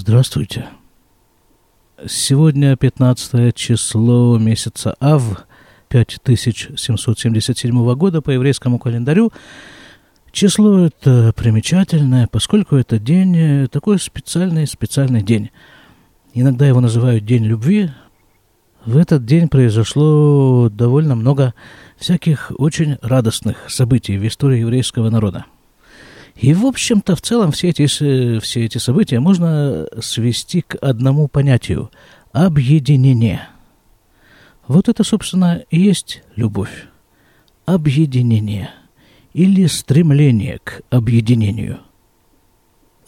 Здравствуйте. Сегодня 15 число месяца Ав 5777 года по еврейскому календарю. Число это примечательное, поскольку это день, э, такой специальный, специальный день. Иногда его называют День любви. В этот день произошло довольно много всяких очень радостных событий в истории еврейского народа. И, в общем-то, в целом все эти, все эти события можно свести к одному понятию – объединение. Вот это, собственно, и есть любовь. Объединение или стремление к объединению.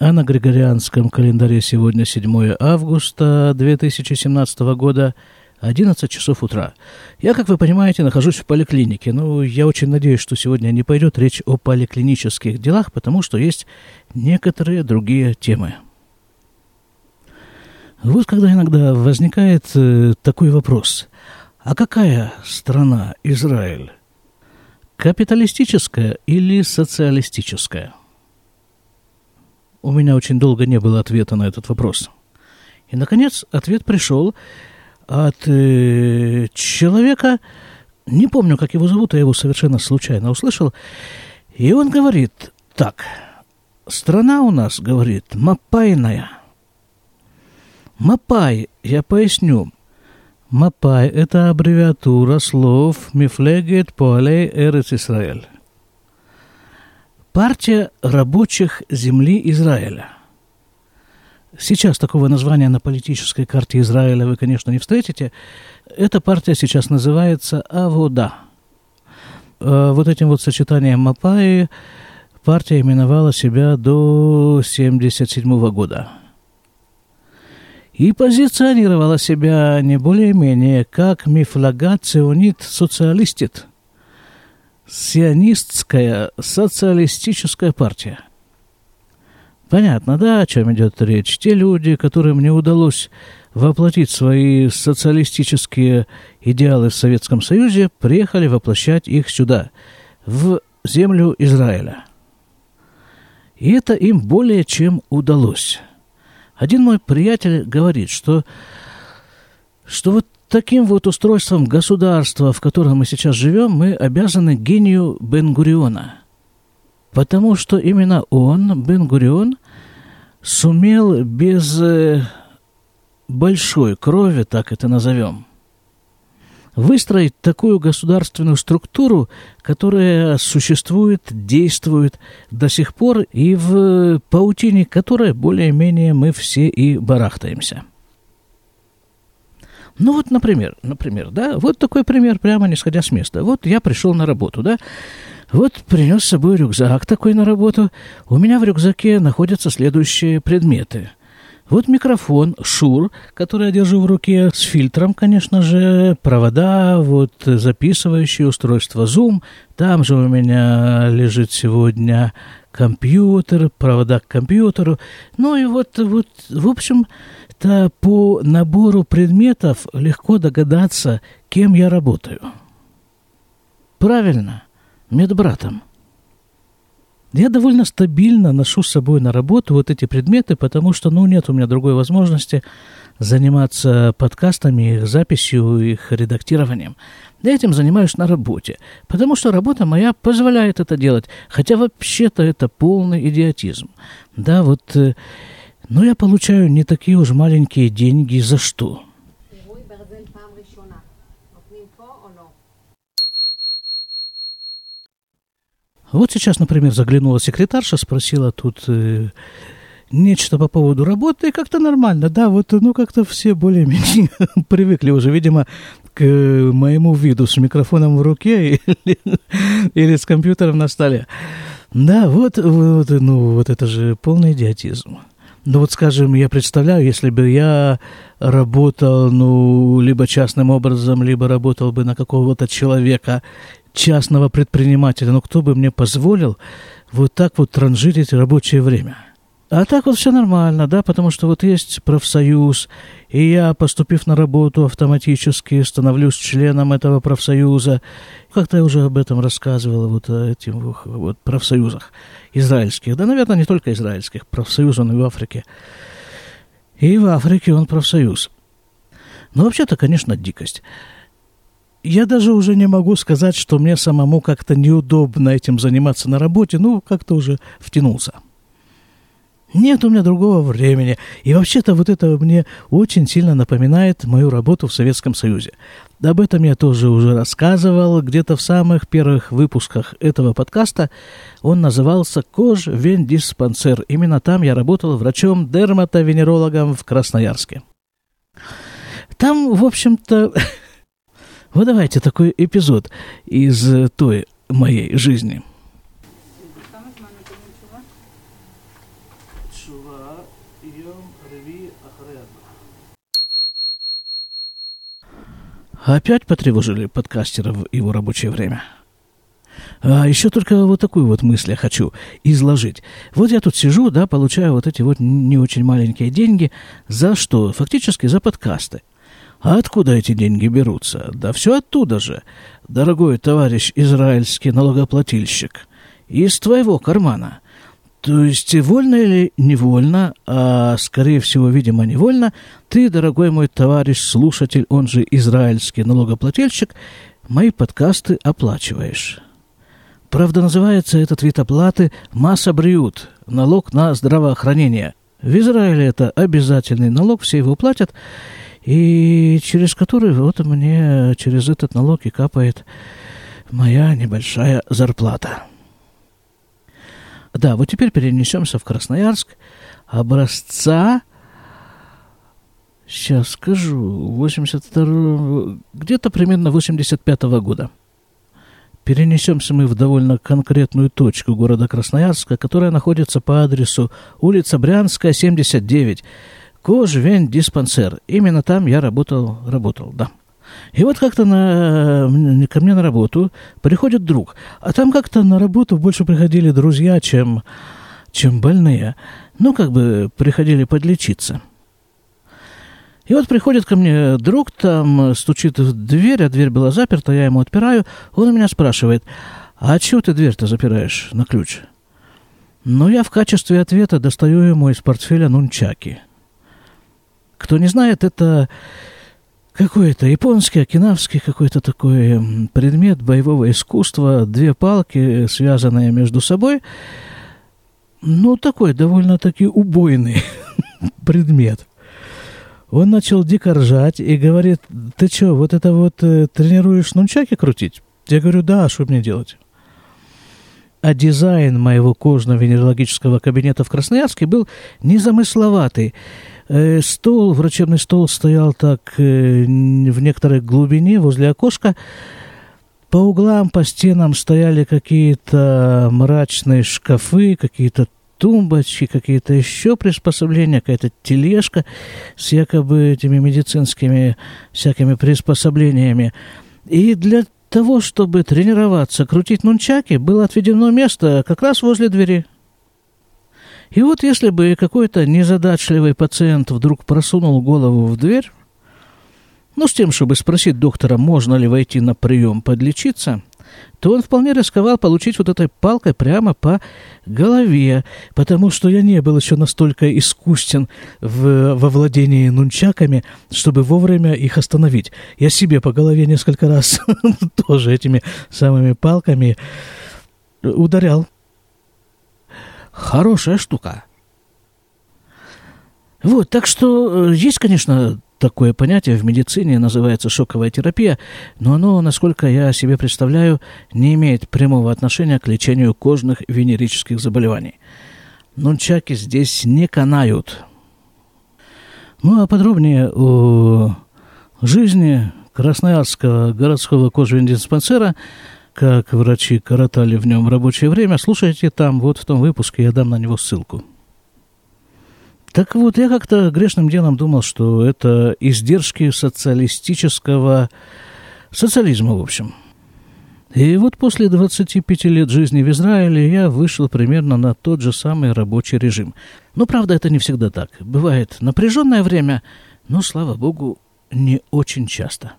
А на Григорианском календаре сегодня 7 августа 2017 года – 11 часов утра. Я, как вы понимаете, нахожусь в поликлинике. Ну, я очень надеюсь, что сегодня не пойдет речь о поликлинических делах, потому что есть некоторые другие темы. Вот когда иногда возникает э, такой вопрос. А какая страна Израиль? Капиталистическая или социалистическая? У меня очень долго не было ответа на этот вопрос. И, наконец, ответ пришел, от э, человека, не помню, как его зовут, я его совершенно случайно услышал, и он говорит, так, страна у нас, говорит, мапайная. Мапай, я поясню, Мапай – это аббревиатура слов Мифлегет Пуалей Эрец Исраэль. Партия рабочих земли Израиля – Сейчас такого названия на политической карте Израиля вы, конечно, не встретите. Эта партия сейчас называется Авода. Э, вот этим вот сочетанием Мапаи партия именовала себя до 1977 года. И позиционировала себя не более-менее как мифлага ционит социалистит. Сионистская социалистическая партия – Понятно, да, о чем идет речь. Те люди, которым не удалось воплотить свои социалистические идеалы в Советском Союзе, приехали воплощать их сюда, в землю Израиля. И это им более чем удалось. Один мой приятель говорит, что, что вот таким вот устройством государства, в котором мы сейчас живем, мы обязаны гению Бен-Гуриона – Потому что именно он, Бен-Гурион, сумел без э, большой крови, так это назовем, выстроить такую государственную структуру, которая существует, действует до сих пор и в паутине которой более-менее мы все и барахтаемся. Ну вот, например, например, да, вот такой пример, прямо не сходя с места. Вот я пришел на работу, да, вот принес с собой рюкзак такой на работу. У меня в рюкзаке находятся следующие предметы. Вот микрофон Шур, который я держу в руке, с фильтром, конечно же, провода, вот записывающее устройство Zoom. Там же у меня лежит сегодня компьютер, провода к компьютеру. Ну и вот, вот в общем, то по набору предметов легко догадаться, кем я работаю. Правильно – медбратом. Я довольно стабильно ношу с собой на работу вот эти предметы, потому что, ну, нет у меня другой возможности заниматься подкастами, их записью, их редактированием. Я этим занимаюсь на работе, потому что работа моя позволяет это делать, хотя вообще-то это полный идиотизм. Да, вот, э, но я получаю не такие уж маленькие деньги за что – Вот сейчас, например, заглянула секретарша, спросила тут э, нечто по поводу работы, и как-то нормально, да, вот, ну, как-то все более-менее привыкли уже, видимо, к моему виду с микрофоном в руке или, или с компьютером на столе. Да, вот, вот, ну, вот это же полный идиотизм. Ну вот, скажем, я представляю, если бы я работал, ну, либо частным образом, либо работал бы на какого-то человека, частного предпринимателя, но кто бы мне позволил вот так вот транжирить рабочее время? А так вот все нормально, да, потому что вот есть профсоюз, и я, поступив на работу, автоматически становлюсь членом этого профсоюза. Как-то я уже об этом рассказывал, вот о этих вот профсоюзах израильских. Да, наверное, не только израильских, профсоюзов и в Африке. И в Африке он профсоюз. Ну, вообще-то, конечно, дикость. Я даже уже не могу сказать, что мне самому как-то неудобно этим заниматься на работе, ну, как-то уже втянулся. Нет у меня другого времени. И вообще-то вот это мне очень сильно напоминает мою работу в Советском Союзе. Об этом я тоже уже рассказывал где-то в самых первых выпусках этого подкаста. Он назывался «Кож Вендиспансер». Именно там я работал врачом-дерматовенерологом в Красноярске. Там, в общем-то, вот давайте такой эпизод из той моей жизни – Опять потревожили подкастера в его рабочее время. А еще только вот такую вот мысль я хочу изложить. Вот я тут сижу, да, получаю вот эти вот не очень маленькие деньги. За что? Фактически за подкасты. А откуда эти деньги берутся? Да все оттуда же, дорогой товарищ израильский налогоплательщик. Из твоего кармана. То есть, вольно или невольно, а скорее всего, видимо, невольно, ты, дорогой мой товарищ, слушатель, он же израильский налогоплательщик, мои подкасты оплачиваешь. Правда, называется этот вид оплаты «масса бриют» – налог на здравоохранение. В Израиле это обязательный налог, все его платят, и через который вот мне через этот налог и капает моя небольшая зарплата. Да, вот теперь перенесемся в Красноярск. Образца, сейчас скажу, 82 где-то примерно 85 -го года. Перенесемся мы в довольно конкретную точку города Красноярска, которая находится по адресу улица Брянская, 79. Кожвень диспансер. Именно там я работал, работал, да. И вот как-то на, ко мне на работу приходит друг. А там как-то на работу больше приходили друзья, чем, чем больные. Ну, как бы приходили подлечиться. И вот приходит ко мне друг, там стучит в дверь, а дверь была заперта, я ему отпираю. Он у меня спрашивает, а чего ты дверь-то запираешь на ключ? Ну, я в качестве ответа достаю ему из портфеля нунчаки. Кто не знает, это какой-то японский, окинавский какой-то такой предмет боевого искусства, две палки, связанные между собой. Ну, такой довольно-таки убойный предмет. Он начал дико ржать и говорит, ты что, вот это вот э, тренируешь нунчаки крутить? Я говорю, да, а что мне делать? А дизайн моего кожно-венерологического кабинета в Красноярске был незамысловатый. Э, стол, врачебный стол стоял так э, в некоторой глубине возле окошка. По углам, по стенам стояли какие-то мрачные шкафы, какие-то тумбочки, какие-то еще приспособления, какая-то тележка с якобы этими медицинскими всякими приспособлениями. И для того, чтобы тренироваться, крутить нунчаки, было отведено место как раз возле двери. И вот если бы какой-то незадачливый пациент вдруг просунул голову в дверь, ну, с тем, чтобы спросить доктора, можно ли войти на прием подлечиться, то он вполне рисковал получить вот этой палкой прямо по голове, потому что я не был еще настолько искусен в, во владении нунчаками, чтобы вовремя их остановить. Я себе по голове несколько раз тоже этими самыми палками ударял. Хорошая штука. Вот, так что э, есть, конечно, такое понятие в медицине, называется шоковая терапия, но оно, насколько я себе представляю, не имеет прямого отношения к лечению кожных венерических заболеваний. Нунчаки здесь не канают. Ну, а подробнее о жизни Красноярского городского кожевенедиспансера как врачи коротали в нем рабочее время, слушайте там, вот в том выпуске я дам на него ссылку. Так вот, я как-то грешным делом думал, что это издержки социалистического социализма, в общем. И вот после 25 лет жизни в Израиле я вышел примерно на тот же самый рабочий режим. Но, правда, это не всегда так. Бывает напряженное время, но, слава богу, не очень часто.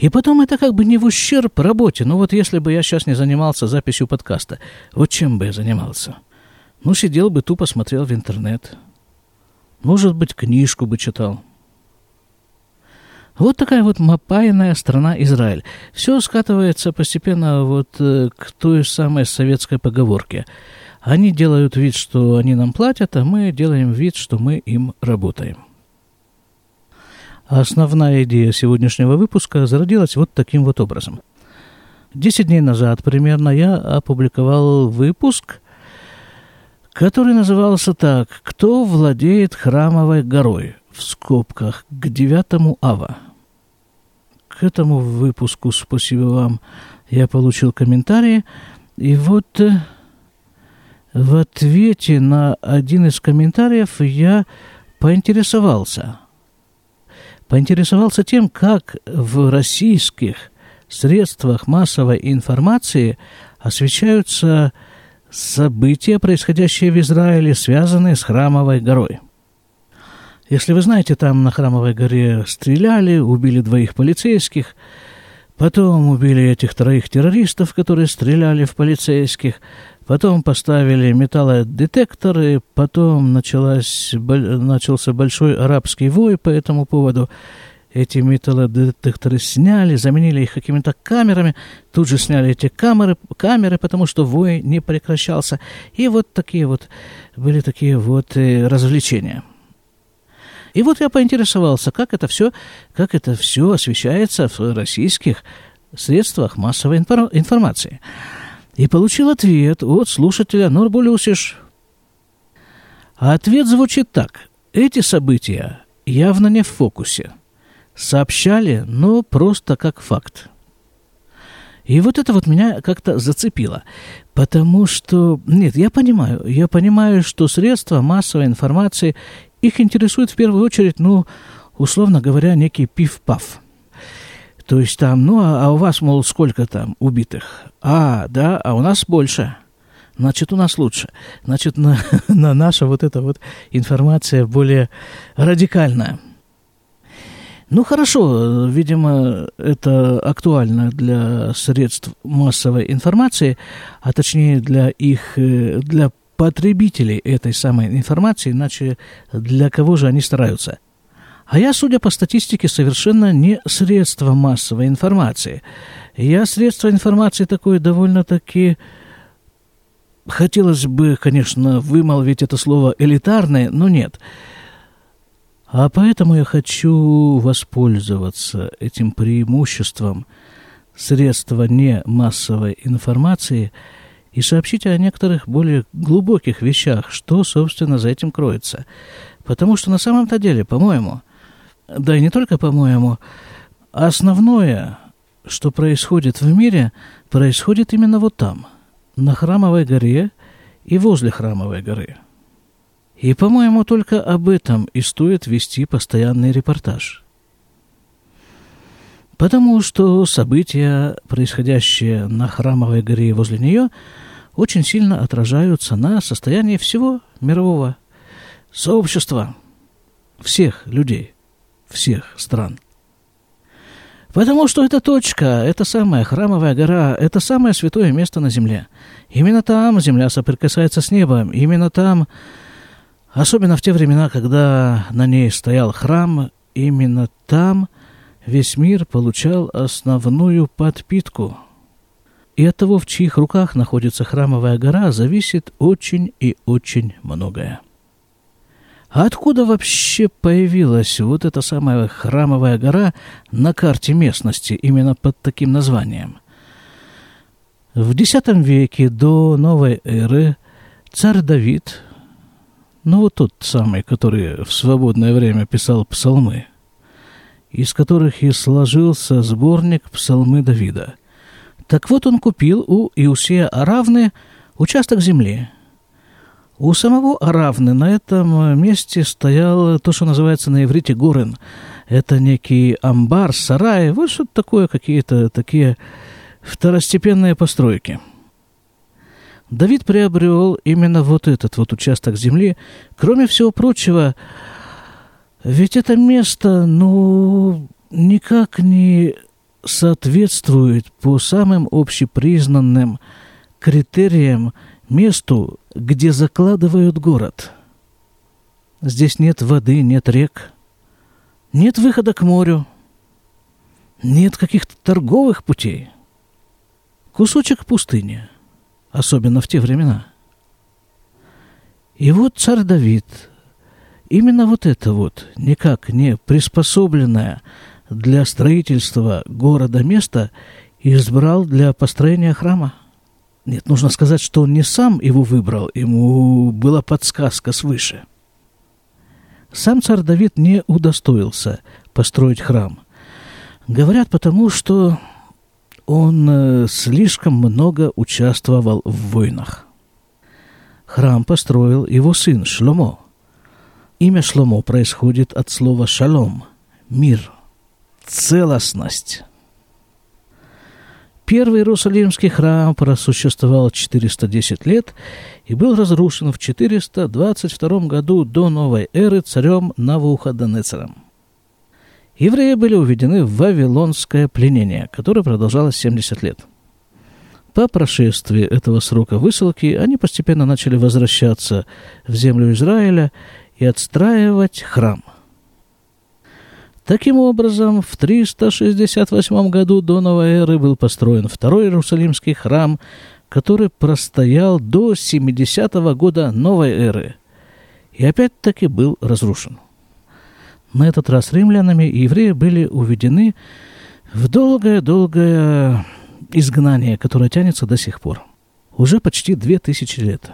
И потом это как бы не в ущерб работе. Ну вот если бы я сейчас не занимался записью подкаста, вот чем бы я занимался? Ну, сидел бы, тупо смотрел в интернет. Может быть, книжку бы читал. Вот такая вот мапайная страна Израиль. Все скатывается постепенно вот э, к той самой советской поговорке. Они делают вид, что они нам платят, а мы делаем вид, что мы им работаем. Основная идея сегодняшнего выпуска зародилась вот таким вот образом. Десять дней назад примерно я опубликовал выпуск, который назывался так «Кто владеет храмовой горой?» в скобках к девятому ава к этому выпуску, спасибо вам, я получил комментарии. И вот э, в ответе на один из комментариев я поинтересовался. Поинтересовался тем, как в российских средствах массовой информации освещаются события, происходящие в Израиле, связанные с Храмовой горой – если вы знаете, там на Храмовой горе стреляли, убили двоих полицейских, потом убили этих троих террористов, которые стреляли в полицейских, потом поставили металлодетекторы, потом началась, начался большой арабский вой по этому поводу. Эти металлодетекторы сняли, заменили их какими-то камерами, тут же сняли эти камеры, камеры, потому что вой не прекращался. И вот такие вот были такие вот э, развлечения – и вот я поинтересовался, как это все, как это все освещается в российских средствах массовой информации. И получил ответ от слушателя Норбулюсиш. А ответ звучит так. Эти события явно не в фокусе. Сообщали, но просто как факт. И вот это вот меня как-то зацепило. Потому что, нет, я понимаю, я понимаю, что средства массовой информации их интересует в первую очередь, ну, условно говоря, некий пиф-паф. То есть там, ну, а, а у вас, мол, сколько там убитых? А, да, а у нас больше. Значит, у нас лучше. Значит, на, на наша вот эта вот информация более радикальная. Ну хорошо, видимо, это актуально для средств массовой информации, а точнее для их, э, для потребителей этой самой информации, иначе для кого же они стараются? А я, судя по статистике, совершенно не средство массовой информации. Я средство информации такое довольно-таки... Хотелось бы, конечно, вымолвить это слово элитарное, но нет. А поэтому я хочу воспользоваться этим преимуществом средства не массовой информации – и сообщите о некоторых более глубоких вещах, что, собственно, за этим кроется. Потому что на самом-то деле, по-моему, да и не только по-моему, основное, что происходит в мире, происходит именно вот там, на Храмовой горе и возле Храмовой горы. И, по-моему, только об этом и стоит вести постоянный репортаж – потому что события, происходящие на Храмовой горе и возле нее, очень сильно отражаются на состоянии всего мирового сообщества, всех людей, всех стран. Потому что эта точка, эта самая храмовая гора, это самое святое место на земле. Именно там земля соприкасается с небом, именно там, особенно в те времена, когда на ней стоял храм, именно там – весь мир получал основную подпитку. И от того, в чьих руках находится храмовая гора, зависит очень и очень многое. Откуда вообще появилась вот эта самая храмовая гора на карте местности именно под таким названием? В X веке до новой эры царь Давид, ну вот тот самый, который в свободное время писал псалмы, из которых и сложился сборник псалмы Давида. Так вот он купил у Иусея Аравны участок земли. У самого Аравны на этом месте стоял то, что называется на иврите горен. Это некий амбар, сарай, вот что-то такое, какие-то такие второстепенные постройки. Давид приобрел именно вот этот вот участок земли. Кроме всего прочего, ведь это место, ну, никак не соответствует по самым общепризнанным критериям месту, где закладывают город. Здесь нет воды, нет рек, нет выхода к морю, нет каких-то торговых путей. Кусочек пустыни, особенно в те времена. И вот царь Давид, именно вот это вот, никак не приспособленное для строительства города место, избрал для построения храма. Нет, нужно сказать, что он не сам его выбрал, ему была подсказка свыше. Сам царь Давид не удостоился построить храм. Говорят потому, что он э, слишком много участвовал в войнах. Храм построил его сын Шломо. Имя Шломо происходит от слова «шалом» – мир, целостность. Первый Иерусалимский храм просуществовал 410 лет и был разрушен в 422 году до новой эры царем Навуходонецером. Евреи были уведены в Вавилонское пленение, которое продолжалось 70 лет. По прошествии этого срока высылки они постепенно начали возвращаться в землю Израиля и отстраивать храм. Таким образом, в 368 году до новой эры был построен второй Иерусалимский храм, который простоял до 70 -го года новой эры и опять-таки был разрушен. На этот раз римлянами и евреи были уведены в долгое-долгое изгнание, которое тянется до сих пор. Уже почти две тысячи лет.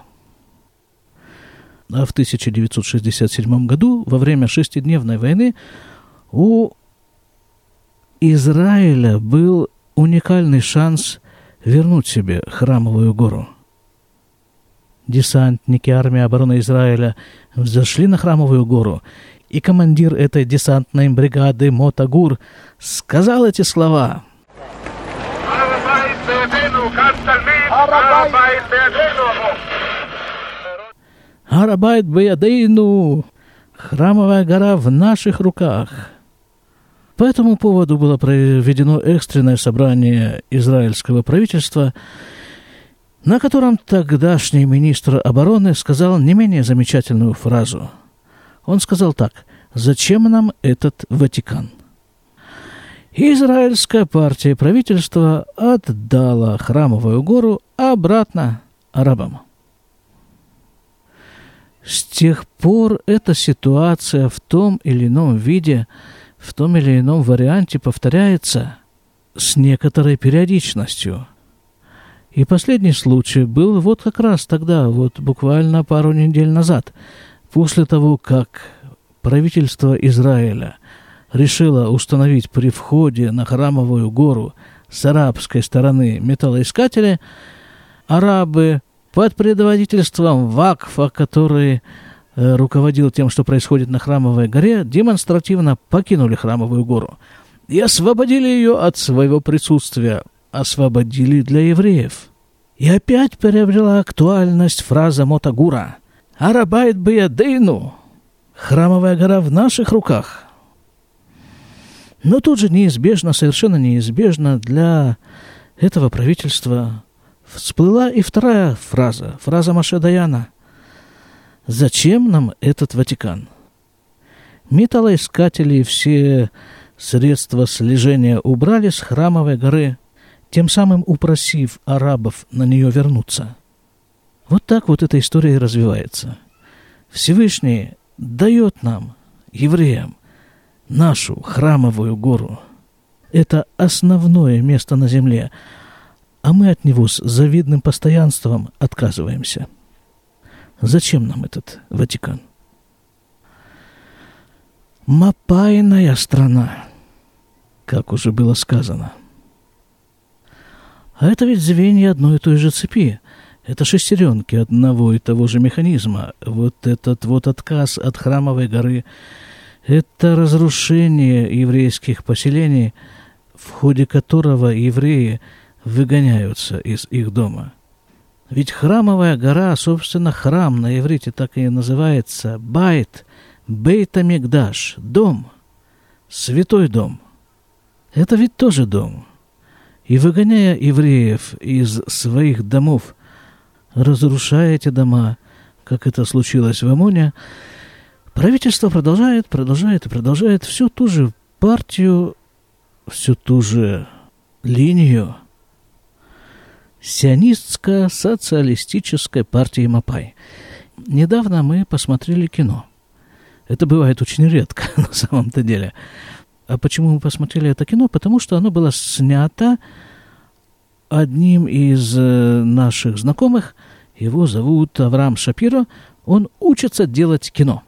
А в 1967 году, во время шестидневной войны, у Израиля был уникальный шанс вернуть себе храмовую гору. Десантники армии обороны Израиля взошли на храмовую гору и командир этой десантной бригады Мотагур сказал эти слова. Арабайт Баядейну. Храмовая гора в наших руках. По этому поводу было проведено экстренное собрание израильского правительства, на котором тогдашний министр обороны сказал не менее замечательную фразу – он сказал так, зачем нам этот Ватикан? Израильская партия правительства отдала храмовую гору обратно арабам. С тех пор эта ситуация в том или ином виде, в том или ином варианте повторяется с некоторой периодичностью. И последний случай был вот как раз тогда, вот буквально пару недель назад – После того, как правительство Израиля решило установить при входе на храмовую гору с арабской стороны металлоискатели, арабы под предводительством Вакфа, который руководил тем, что происходит на храмовой горе, демонстративно покинули храмовую гору и освободили ее от своего присутствия, освободили для евреев. И опять приобрела актуальность фраза Мотагура – Арабайт Баядейну, храмовая гора в наших руках. Но тут же неизбежно, совершенно неизбежно для этого правительства всплыла и вторая фраза, фраза Маше Даяна. «Зачем нам этот Ватикан?» Металлоискатели все средства слежения убрали с храмовой горы, тем самым упросив арабов на нее вернуться – вот так вот эта история и развивается. Всевышний дает нам, евреям, нашу храмовую гору. Это основное место на земле, а мы от него с завидным постоянством отказываемся. Зачем нам этот Ватикан? Мапайная страна, как уже было сказано. А это ведь звенья одной и той же цепи – это шестеренки одного и того же механизма. Вот этот вот отказ от храмовой горы, это разрушение еврейских поселений, в ходе которого евреи выгоняются из их дома. Ведь храмовая гора, собственно, храм на иврите так и называется Байт, Бейта Мигдаш, дом, святой дом. Это ведь тоже дом. И выгоняя евреев из своих домов, разрушая эти дома, как это случилось в Амоне, Правительство продолжает, продолжает и продолжает всю ту же партию, всю ту же линию сионистско-социалистической партии Мапай. Недавно мы посмотрели кино. Это бывает очень редко на самом-то деле. А почему мы посмотрели это кино? Потому что оно было снято одним из э, наших знакомых. Его зовут Авраам Шапиро. Он учится делать кино.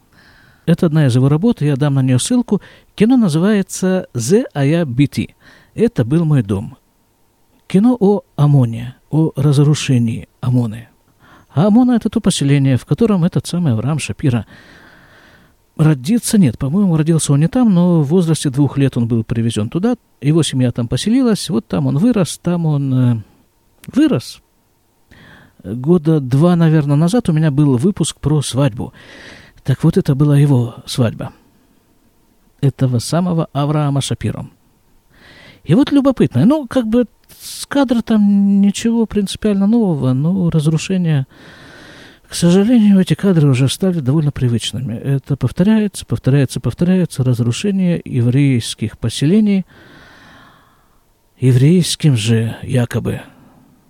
Это одна из его работ, я дам на нее ссылку. Кино называется «The Aya BT». Это был мой дом. Кино о Амоне, о разрушении Амоны. А Амона – это то поселение, в котором этот самый Авраам Шапира родиться нет. По-моему, родился он не там, но в возрасте двух лет он был привезен туда. Его семья там поселилась. Вот там он вырос, там он э, вырос. Года два, наверное, назад у меня был выпуск про свадьбу. Так вот, это была его свадьба. Этого самого Авраама Шапиро. И вот любопытно, ну, как бы с кадра там ничего принципиально нового, но разрушение к сожалению, эти кадры уже стали довольно привычными. Это повторяется, повторяется, повторяется. Разрушение еврейских поселений еврейским же якобы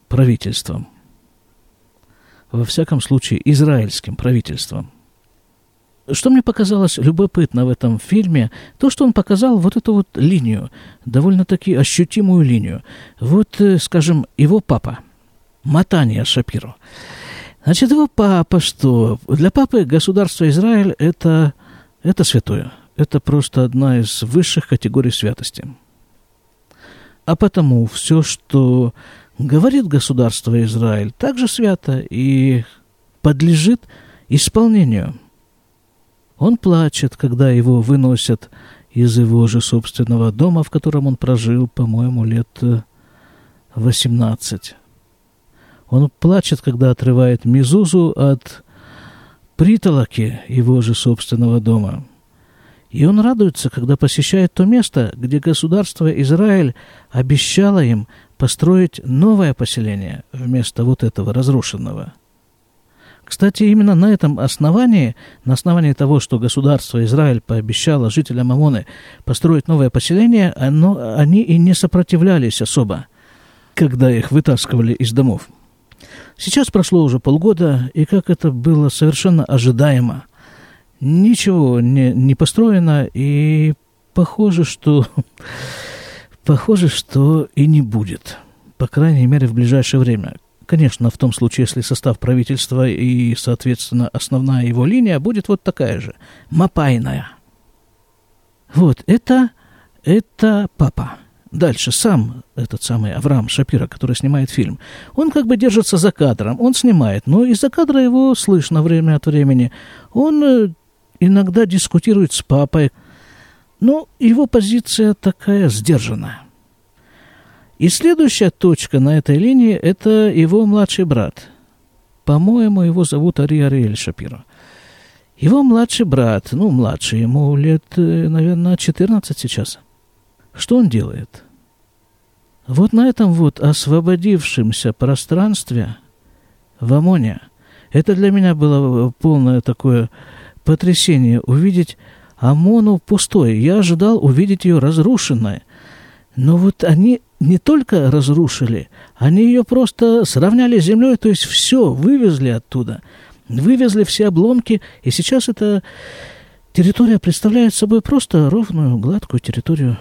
правительством. Во всяком случае, израильским правительством. Что мне показалось любопытно в этом фильме, то, что он показал вот эту вот линию, довольно-таки ощутимую линию. Вот, э, скажем, его папа, Матания Шапиро – Значит, его папа что? Для папы государство Израиль это, это святое. Это просто одна из высших категорий святости. А потому все, что говорит государство Израиль, также свято и подлежит исполнению. Он плачет, когда его выносят из его же собственного дома, в котором он прожил, по-моему, лет 18. Он плачет, когда отрывает Мизузу от притолоки его же собственного дома. И он радуется, когда посещает то место, где государство Израиль обещало им построить новое поселение вместо вот этого разрушенного. Кстати, именно на этом основании, на основании того, что государство Израиль пообещало жителям Амоны построить новое поселение, оно, они и не сопротивлялись особо, когда их вытаскивали из домов. Сейчас прошло уже полгода, и как это было совершенно ожидаемо. Ничего не, не построено, и похоже, что похоже, что и не будет. По крайней мере, в ближайшее время. Конечно, в том случае, если состав правительства и, соответственно, основная его линия будет вот такая же, мапайная. Вот, это, это папа. Дальше сам этот самый Авраам Шапира, который снимает фильм, он как бы держится за кадром, он снимает, но из-за кадра его слышно время от времени. Он э, иногда дискутирует с папой, но его позиция такая сдержанная. И следующая точка на этой линии – это его младший брат. По-моему, его зовут Ари Ариэль Шапира. Его младший брат, ну, младший, ему лет, э, наверное, 14 сейчас – что он делает? Вот на этом вот освободившемся пространстве в Амоне, это для меня было полное такое потрясение, увидеть Амону пустой. Я ожидал увидеть ее разрушенной. Но вот они не только разрушили, они ее просто сравняли с землей, то есть все вывезли оттуда. Вывезли все обломки, и сейчас эта территория представляет собой просто ровную, гладкую территорию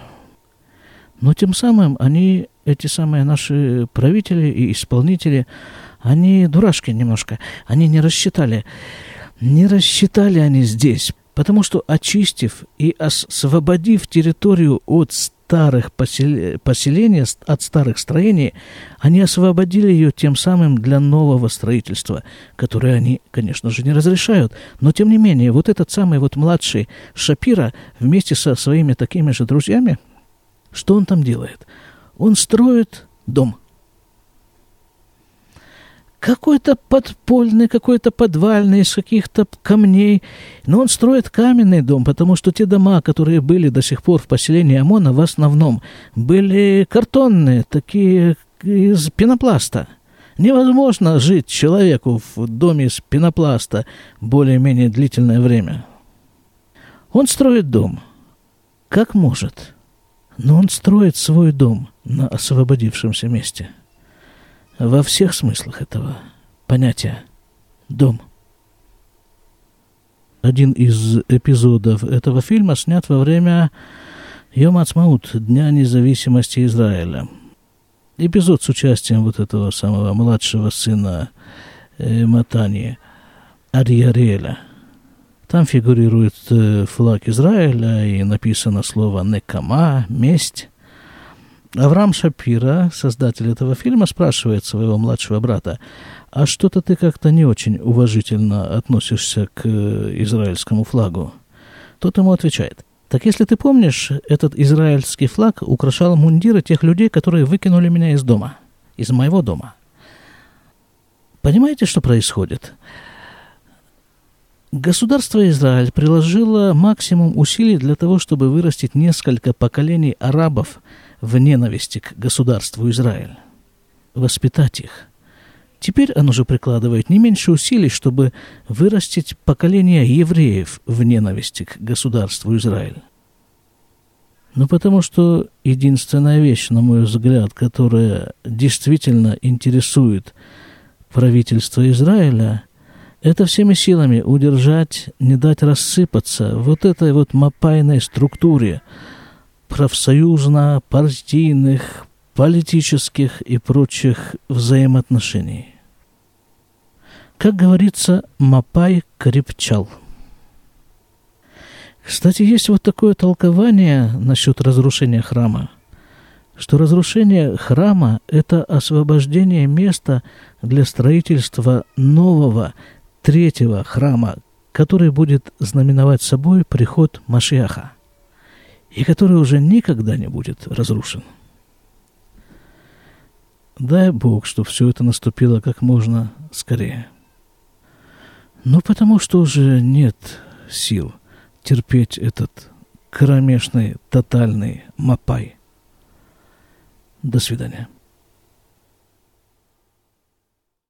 но тем самым они, эти самые наши правители и исполнители, они дурашки немножко, они не рассчитали. Не рассчитали они здесь, потому что очистив и освободив территорию от старых посел... поселений, от старых строений, они освободили ее тем самым для нового строительства, которое они, конечно же, не разрешают. Но, тем не менее, вот этот самый вот младший Шапира вместе со своими такими же друзьями – что он там делает? Он строит дом. Какой-то подпольный, какой-то подвальный, из каких-то камней. Но он строит каменный дом, потому что те дома, которые были до сих пор в поселении ОМОНа, в основном были картонные, такие из пенопласта. Невозможно жить человеку в доме из пенопласта более-менее длительное время. Он строит дом. Как может. Но он строит свой дом на освободившемся месте. Во всех смыслах этого понятия «дом». Один из эпизодов этого фильма снят во время Йом Ацмаут, Дня независимости Израиля. Эпизод с участием вот этого самого младшего сына э, Матани, Ариареля. Там фигурирует э, флаг Израиля и написано слово «некама», «месть». Авраам Шапира, создатель этого фильма, спрашивает своего младшего брата, а что-то ты как-то не очень уважительно относишься к э, израильскому флагу. Тот ему отвечает, так если ты помнишь, этот израильский флаг украшал мундиры тех людей, которые выкинули меня из дома, из моего дома. Понимаете, что происходит? Государство Израиль приложило максимум усилий для того, чтобы вырастить несколько поколений арабов в ненависти к государству Израиль. Воспитать их. Теперь оно же прикладывает не меньше усилий, чтобы вырастить поколение евреев в ненависти к государству Израиль. Ну, потому что единственная вещь, на мой взгляд, которая действительно интересует правительство Израиля, это всеми силами удержать, не дать рассыпаться вот этой вот мапайной структуре профсоюзно-партийных, политических и прочих взаимоотношений. Как говорится, Мапай крепчал. Кстати, есть вот такое толкование насчет разрушения храма, что разрушение храма – это освобождение места для строительства нового третьего храма, который будет знаменовать собой приход Машиаха, и который уже никогда не будет разрушен. Дай Бог, чтобы все это наступило как можно скорее. Ну, потому что уже нет сил терпеть этот кромешный, тотальный мапай. До свидания.